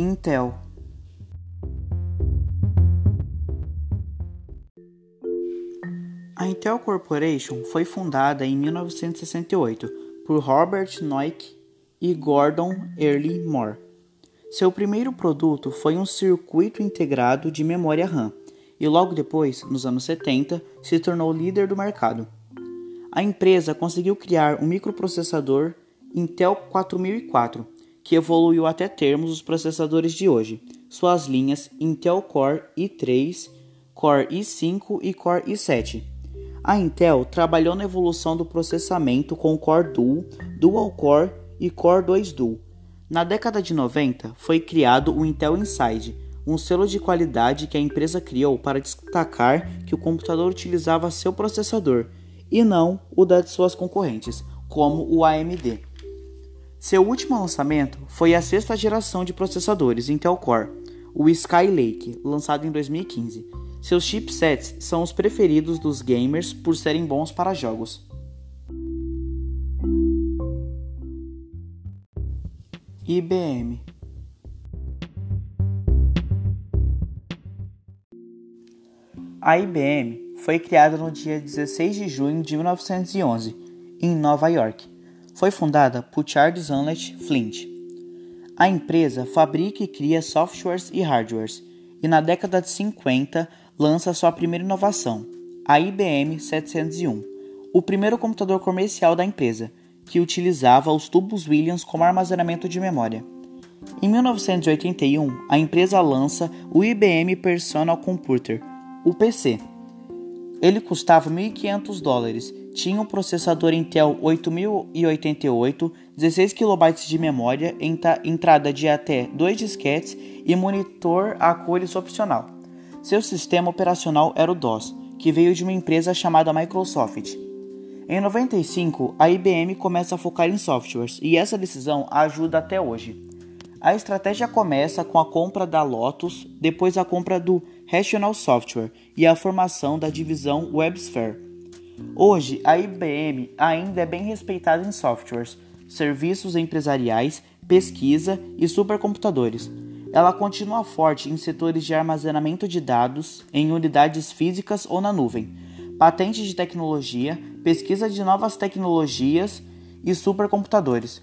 Intel. A Intel Corporation foi fundada em 1968 por Robert Noyce e Gordon Early Moore. Seu primeiro produto foi um circuito integrado de memória RAM e logo depois, nos anos 70, se tornou líder do mercado. A empresa conseguiu criar um microprocessador Intel 4004, que evoluiu até termos os processadores de hoje, suas linhas Intel Core i3, Core i5 e Core i7 a Intel trabalhou na evolução do processamento com Core Dual, Dual Core e Core 2 Dual. Na década de 90, foi criado o Intel Inside, um selo de qualidade que a empresa criou para destacar que o computador utilizava seu processador e não o da de suas concorrentes, como o AMD. Seu último lançamento foi a sexta geração de processadores Intel Core, o Skylake, lançado em 2015 seus chipsets são os preferidos dos gamers por serem bons para jogos. IBM A IBM foi criada no dia 16 de junho de 1911, em Nova York. Foi fundada por Charles Unlet Flint. A empresa fabrica e cria softwares e hardwares, e na década de 50 lança sua primeira inovação, a IBM 701, o primeiro computador comercial da empresa, que utilizava os tubos Williams como armazenamento de memória. Em 1981, a empresa lança o IBM Personal Computer, o PC. Ele custava 1.500 dólares, tinha um processador Intel 8088, 16 KB de memória, entrada de até 2 disquetes e monitor a cores opcional. Seu sistema operacional era o DOS, que veio de uma empresa chamada Microsoft. Em 95, a IBM começa a focar em softwares e essa decisão ajuda até hoje. A estratégia começa com a compra da Lotus, depois a compra do Rational Software e a formação da divisão WebSphere. Hoje, a IBM ainda é bem respeitada em softwares, serviços empresariais, pesquisa e supercomputadores ela continua forte em setores de armazenamento de dados, em unidades físicas ou na nuvem, patentes de tecnologia, pesquisa de novas tecnologias e supercomputadores.